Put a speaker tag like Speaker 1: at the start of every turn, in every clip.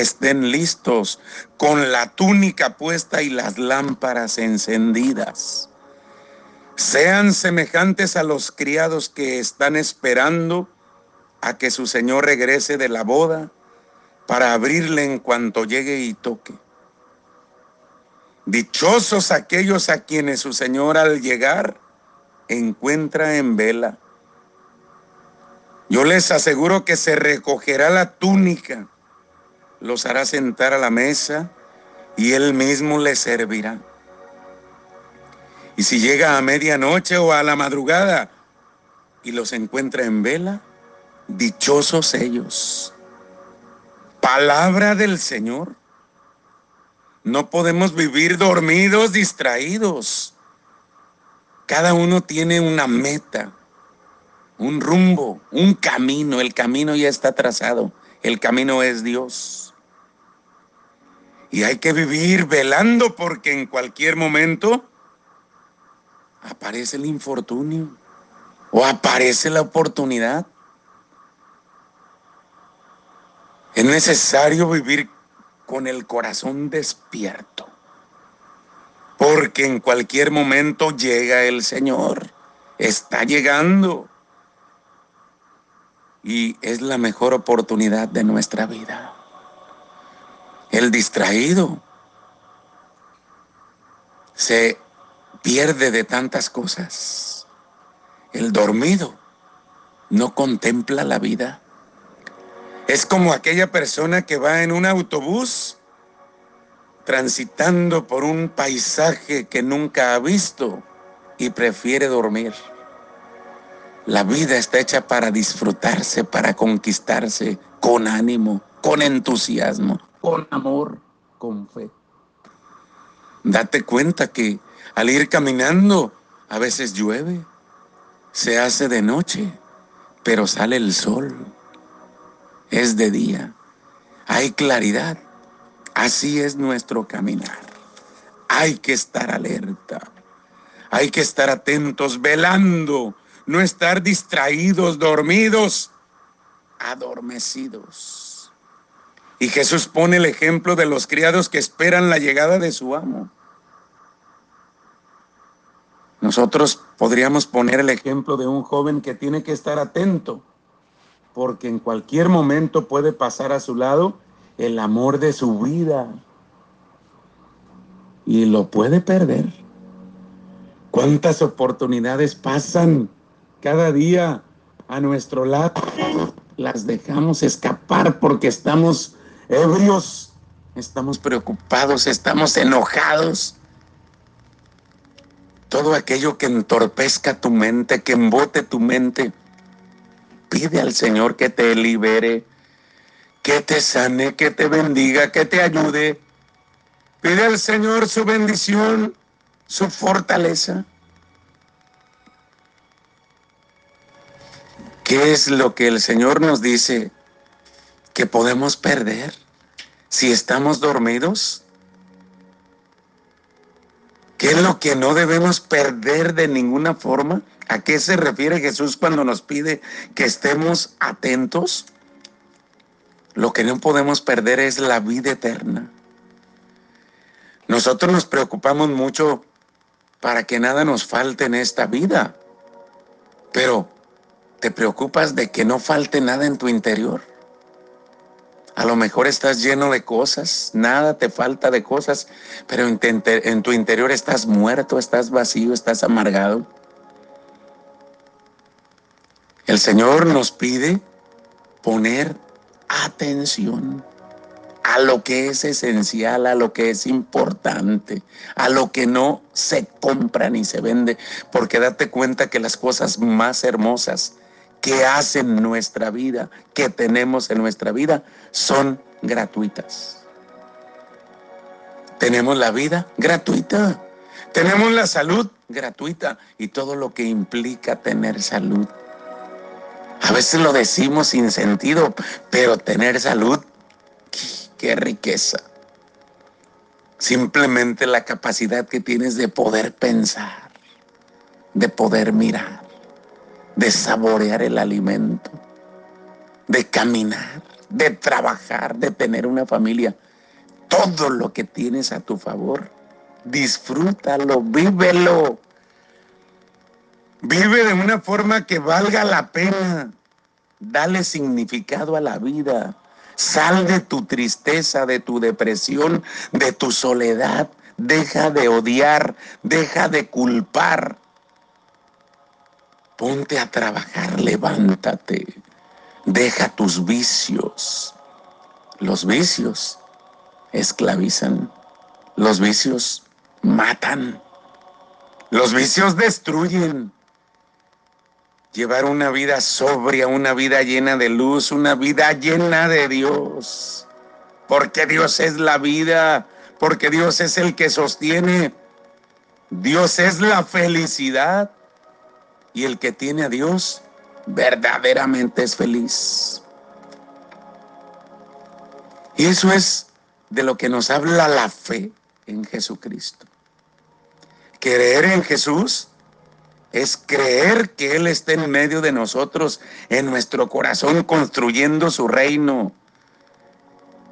Speaker 1: estén listos con la túnica puesta y las lámparas encendidas. Sean semejantes a los criados que están esperando a que su Señor regrese de la boda para abrirle en cuanto llegue y toque. Dichosos aquellos a quienes su Señor al llegar encuentra en vela. Yo les aseguro que se recogerá la túnica, los hará sentar a la mesa y él mismo les servirá. Y si llega a medianoche o a la madrugada y los encuentra en vela, dichosos ellos. Palabra del Señor. No podemos vivir dormidos, distraídos. Cada uno tiene una meta un rumbo, un camino. El camino ya está trazado. El camino es Dios. Y hay que vivir velando porque en cualquier momento aparece el infortunio o aparece la oportunidad. Es necesario vivir con el corazón despierto, porque en cualquier momento llega el Señor, está llegando y es la mejor oportunidad de nuestra vida. El distraído se pierde de tantas cosas. El dormido no contempla la vida. Es como aquella persona que va en un autobús transitando por un paisaje que nunca ha visto y prefiere dormir. La vida está hecha para disfrutarse, para conquistarse con ánimo, con entusiasmo, con amor, con fe. Date cuenta que al ir caminando a veces llueve, se hace de noche, pero sale el sol. Es de día, hay claridad. Así es nuestro caminar. Hay que estar alerta, hay que estar atentos, velando no estar distraídos, dormidos, adormecidos. Y Jesús pone el ejemplo de los criados que esperan la llegada de su amo. Nosotros podríamos poner el ejemplo de un joven que tiene que estar atento, porque en cualquier momento puede pasar a su lado el amor de su vida y lo puede perder. ¿Cuántas oportunidades pasan cada día a nuestro lado, las dejamos escapar porque estamos ebrios, estamos preocupados, estamos enojados. Todo aquello que entorpezca tu mente, que embote tu mente, pide al Señor que te libere, que te sane, que te bendiga, que te ayude. Pide al Señor su bendición, su fortaleza. ¿Qué es lo que el Señor nos dice que podemos perder si estamos dormidos? ¿Qué es lo que no debemos perder de ninguna forma? ¿A qué se refiere Jesús cuando nos pide que estemos atentos? Lo que no podemos perder es la vida eterna. Nosotros nos preocupamos mucho para que nada nos falte en esta vida, pero te preocupas de que no falte nada en tu interior. A lo mejor estás lleno de cosas, nada te falta de cosas, pero en tu interior estás muerto, estás vacío, estás amargado. El Señor nos pide poner atención a lo que es esencial, a lo que es importante, a lo que no se compra ni se vende, porque date cuenta que las cosas más hermosas que hacen nuestra vida, que tenemos en nuestra vida, son gratuitas. Tenemos la vida gratuita. Tenemos la salud gratuita y todo lo que implica tener salud. A veces lo decimos sin sentido, pero tener salud, qué riqueza. Simplemente la capacidad que tienes de poder pensar, de poder mirar de saborear el alimento, de caminar, de trabajar, de tener una familia. Todo lo que tienes a tu favor, disfrútalo, vívelo. Vive de una forma que valga la pena. Dale significado a la vida. Sal de tu tristeza, de tu depresión, de tu soledad. Deja de odiar, deja de culpar. Ponte a trabajar, levántate. Deja tus vicios. Los vicios esclavizan. Los vicios matan. Los vicios destruyen. Llevar una vida sobria, una vida llena de luz, una vida llena de Dios. Porque Dios es la vida, porque Dios es el que sostiene. Dios es la felicidad. Y el que tiene a Dios verdaderamente es feliz. Y eso es de lo que nos habla la fe en Jesucristo. Creer en Jesús es creer que Él está en medio de nosotros, en nuestro corazón, construyendo su reino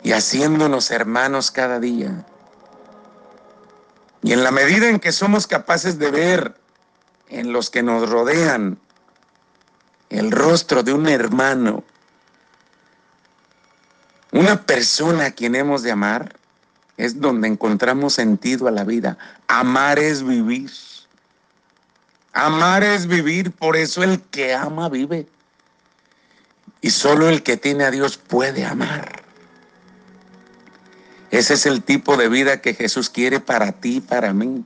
Speaker 1: y haciéndonos hermanos cada día. Y en la medida en que somos capaces de ver en los que nos rodean el rostro de un hermano, una persona a quien hemos de amar, es donde encontramos sentido a la vida. Amar es vivir. Amar es vivir, por eso el que ama vive. Y solo el que tiene a Dios puede amar. Ese es el tipo de vida que Jesús quiere para ti y para mí.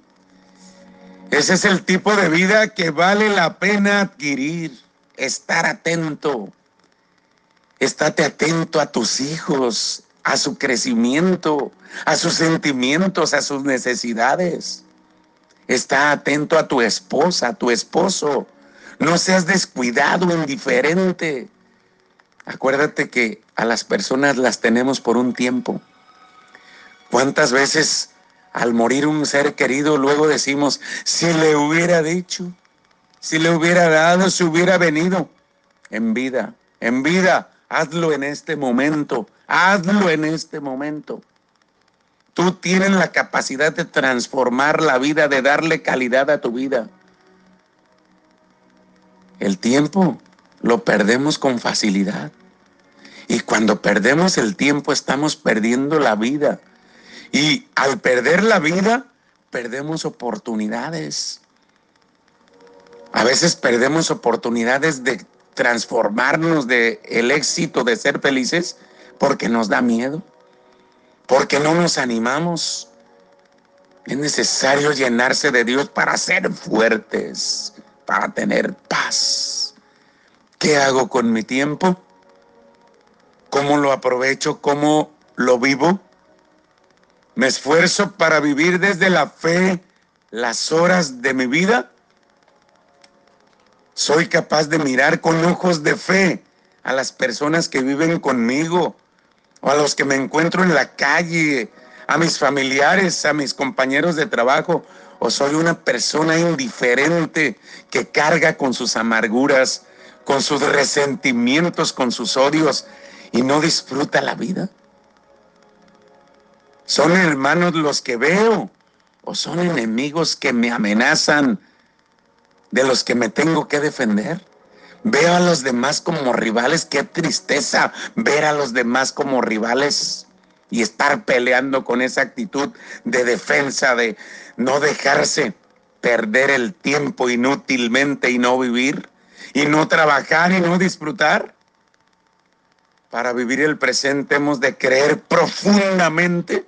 Speaker 1: Ese es el tipo de vida que vale la pena adquirir. Estar atento. Estate atento a tus hijos, a su crecimiento, a sus sentimientos, a sus necesidades. Está atento a tu esposa, a tu esposo. No seas descuidado, indiferente. Acuérdate que a las personas las tenemos por un tiempo. ¿Cuántas veces al morir un ser querido luego decimos, si le hubiera dicho, si le hubiera dado, si hubiera venido? En vida, en vida, hazlo en este momento, hazlo en este momento. Tú tienes la capacidad de transformar la vida, de darle calidad a tu vida. El tiempo lo perdemos con facilidad. Y cuando perdemos el tiempo estamos perdiendo la vida. Y al perder la vida, perdemos oportunidades. A veces perdemos oportunidades de transformarnos de el éxito de ser felices porque nos da miedo porque no nos animamos. Es necesario llenarse de Dios para ser fuertes, para tener paz. ¿Qué hago con mi tiempo? ¿Cómo lo aprovecho? ¿Cómo lo vivo? ¿Me esfuerzo para vivir desde la fe las horas de mi vida? ¿Soy capaz de mirar con ojos de fe a las personas que viven conmigo? o a los que me encuentro en la calle, a mis familiares, a mis compañeros de trabajo, o soy una persona indiferente que carga con sus amarguras, con sus resentimientos, con sus odios y no disfruta la vida. ¿Son hermanos los que veo o son enemigos que me amenazan de los que me tengo que defender? Veo a los demás como rivales, qué tristeza ver a los demás como rivales y estar peleando con esa actitud de defensa, de no dejarse perder el tiempo inútilmente y no vivir, y no trabajar y no disfrutar. Para vivir el presente hemos de creer profundamente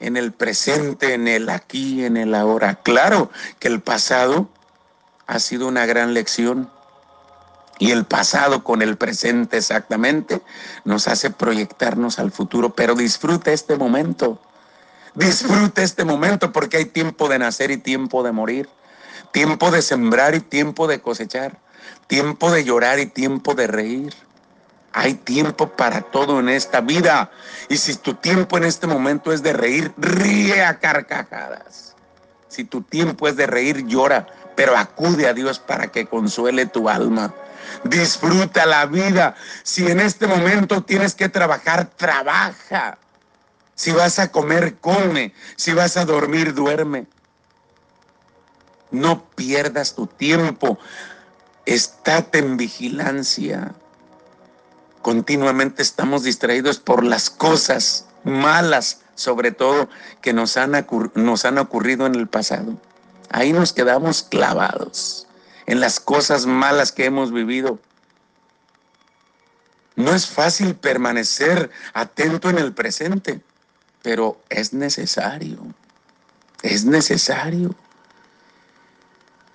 Speaker 1: en el presente, en el aquí, en el ahora. Claro que el pasado ha sido una gran lección y el pasado con el presente exactamente nos hace proyectarnos al futuro, pero disfruta este momento. Disfruta este momento porque hay tiempo de nacer y tiempo de morir, tiempo de sembrar y tiempo de cosechar, tiempo de llorar y tiempo de reír. Hay tiempo para todo en esta vida. Y si tu tiempo en este momento es de reír, ríe a carcajadas. Si tu tiempo es de reír, llora, pero acude a Dios para que consuele tu alma. Disfruta la vida. Si en este momento tienes que trabajar, trabaja. Si vas a comer, come. Si vas a dormir, duerme. No pierdas tu tiempo. Estate en vigilancia. Continuamente estamos distraídos por las cosas malas, sobre todo, que nos han, nos han ocurrido en el pasado. Ahí nos quedamos clavados en las cosas malas que hemos vivido. No es fácil permanecer atento en el presente, pero es necesario. Es necesario.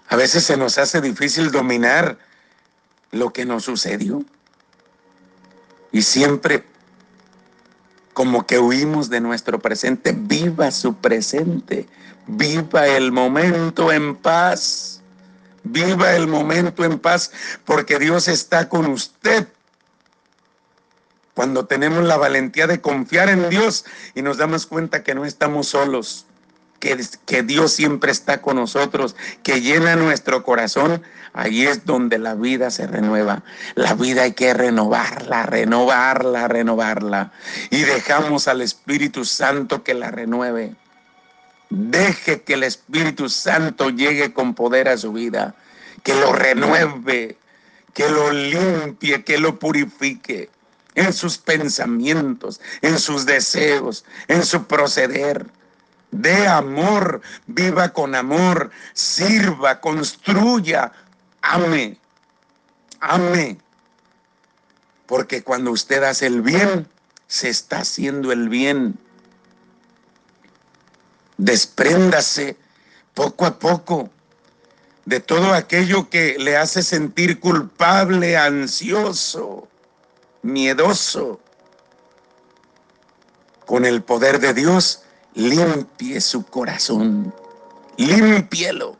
Speaker 1: A veces se nos hace difícil dominar lo que nos sucedió. Y siempre como que huimos de nuestro presente. Viva su presente. Viva el momento en paz. Viva el momento en paz porque Dios está con usted. Cuando tenemos la valentía de confiar en Dios y nos damos cuenta que no estamos solos, que, Dios siempre está con nosotros, que llena nuestro corazón, ahí es donde la vida se renueva. La vida hay que renovarla, renovarla, renovarla. Y dejamos al Espíritu Santo que la renueve. Deje que el Espíritu Santo llegue con poder a su vida, que lo renueve, que lo limpie, que lo purifique en sus pensamientos, en sus deseos, en su proceder de amor, viva con amor, sirva, construya, ame, ame. Porque cuando usted hace el bien, se está haciendo el bien. Despréndase poco a poco de todo aquello que le hace sentir culpable, ansioso, miedoso. Con el poder de Dios limpie su corazón, limpielo.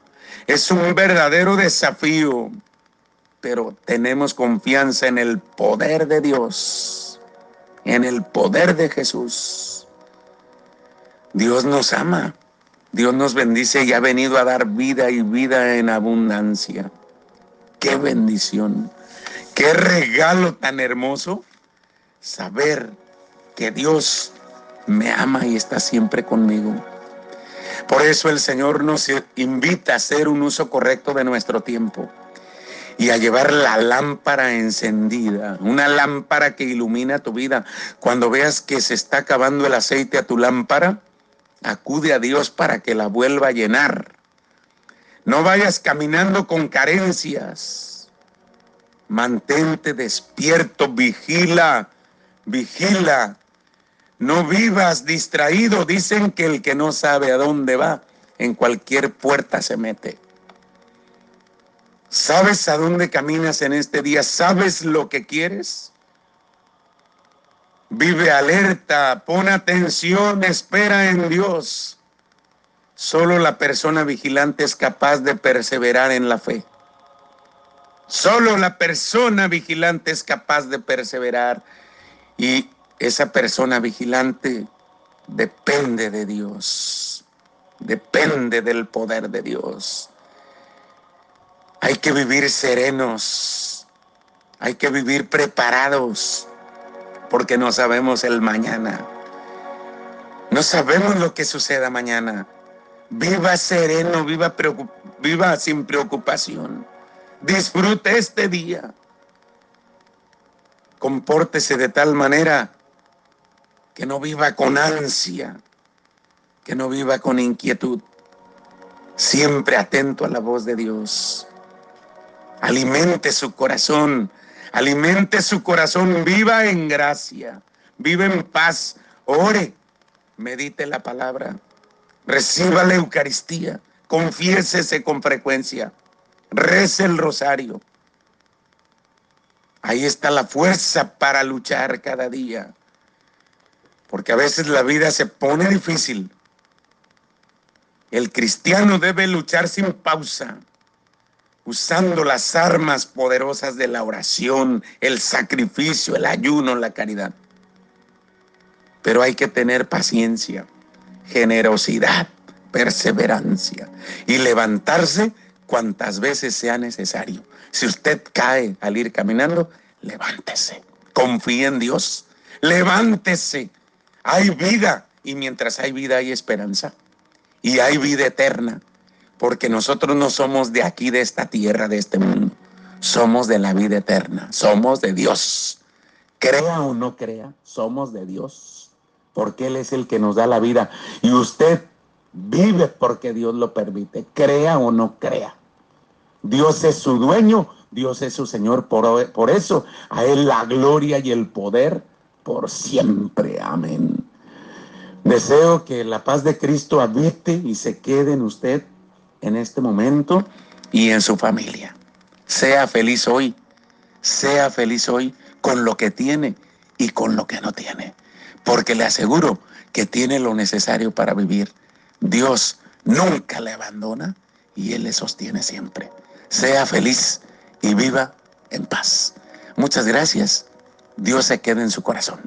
Speaker 1: Es un verdadero desafío, pero tenemos confianza en el poder de Dios, en el poder de Jesús. Dios nos ama, Dios nos bendice y ha venido a dar vida y vida en abundancia. Qué bendición, qué regalo tan hermoso saber que Dios me ama y está siempre conmigo. Por eso el Señor nos invita a hacer un uso correcto de nuestro tiempo y a llevar la lámpara encendida, una lámpara que ilumina tu vida. Cuando veas que se está acabando el aceite a tu lámpara, acude a Dios para que la vuelva a llenar. No vayas caminando con carencias. Mantente despierto, vigila, vigila no vivas distraído. Dicen que el que no sabe a dónde va, en cualquier puerta se mete. ¿Sabes a dónde caminas en este día? ¿Sabes lo que quieres? Vive alerta, pon atención, espera en Dios. Solo la persona vigilante es capaz de perseverar en la fe. Solo la persona vigilante es capaz de perseverar y esa persona vigilante depende de Dios, depende del poder de Dios. Hay que vivir serenos, hay que vivir preparados, porque no sabemos el mañana. No sabemos lo que suceda mañana. Viva sereno, viva, sin preocupación. Disfrute este día. Compórtese de tal manera que no viva con ansia, que no viva con inquietud, siempre atento a la voz de Dios. Alimente su corazón, alimente su corazón, viva en gracia, viva en paz, ore, medite la palabra, reciba la Eucaristía, confiésese con frecuencia, rece el rosario. Ahí está la fuerza para luchar cada día porque a veces la vida se pone difícil. El cristiano debe luchar sin pausa, usando las armas poderosas de la oración, el sacrificio, el ayuno, la caridad. Pero hay que tener paciencia, generosidad, perseverancia y levantarse cuantas veces sea necesario. Si usted cae al ir caminando, levántese. Confíe en Dios. Levántese. Hay vida y mientras hay vida hay esperanza. Y hay vida eterna. Porque nosotros no somos de aquí, de esta tierra, de este mundo. Somos de la vida eterna. Somos de Dios. Crea o no crea, somos de Dios. Porque Él es el que nos da la vida. Y usted vive porque Dios lo permite. Crea o no crea. Dios es su dueño, Dios es su Señor. Por, por eso a Él la gloria y el poder por siempre. Amén. Deseo que la paz de Cristo habite y se quede en usted en este momento y en su familia. Sea feliz hoy, sea feliz hoy con lo que tiene y con lo que no tiene, porque le aseguro que tiene lo necesario para vivir. Dios nunca le abandona y Él le sostiene siempre. Sea feliz y viva en paz. Muchas gracias. Dios se quede en su corazón.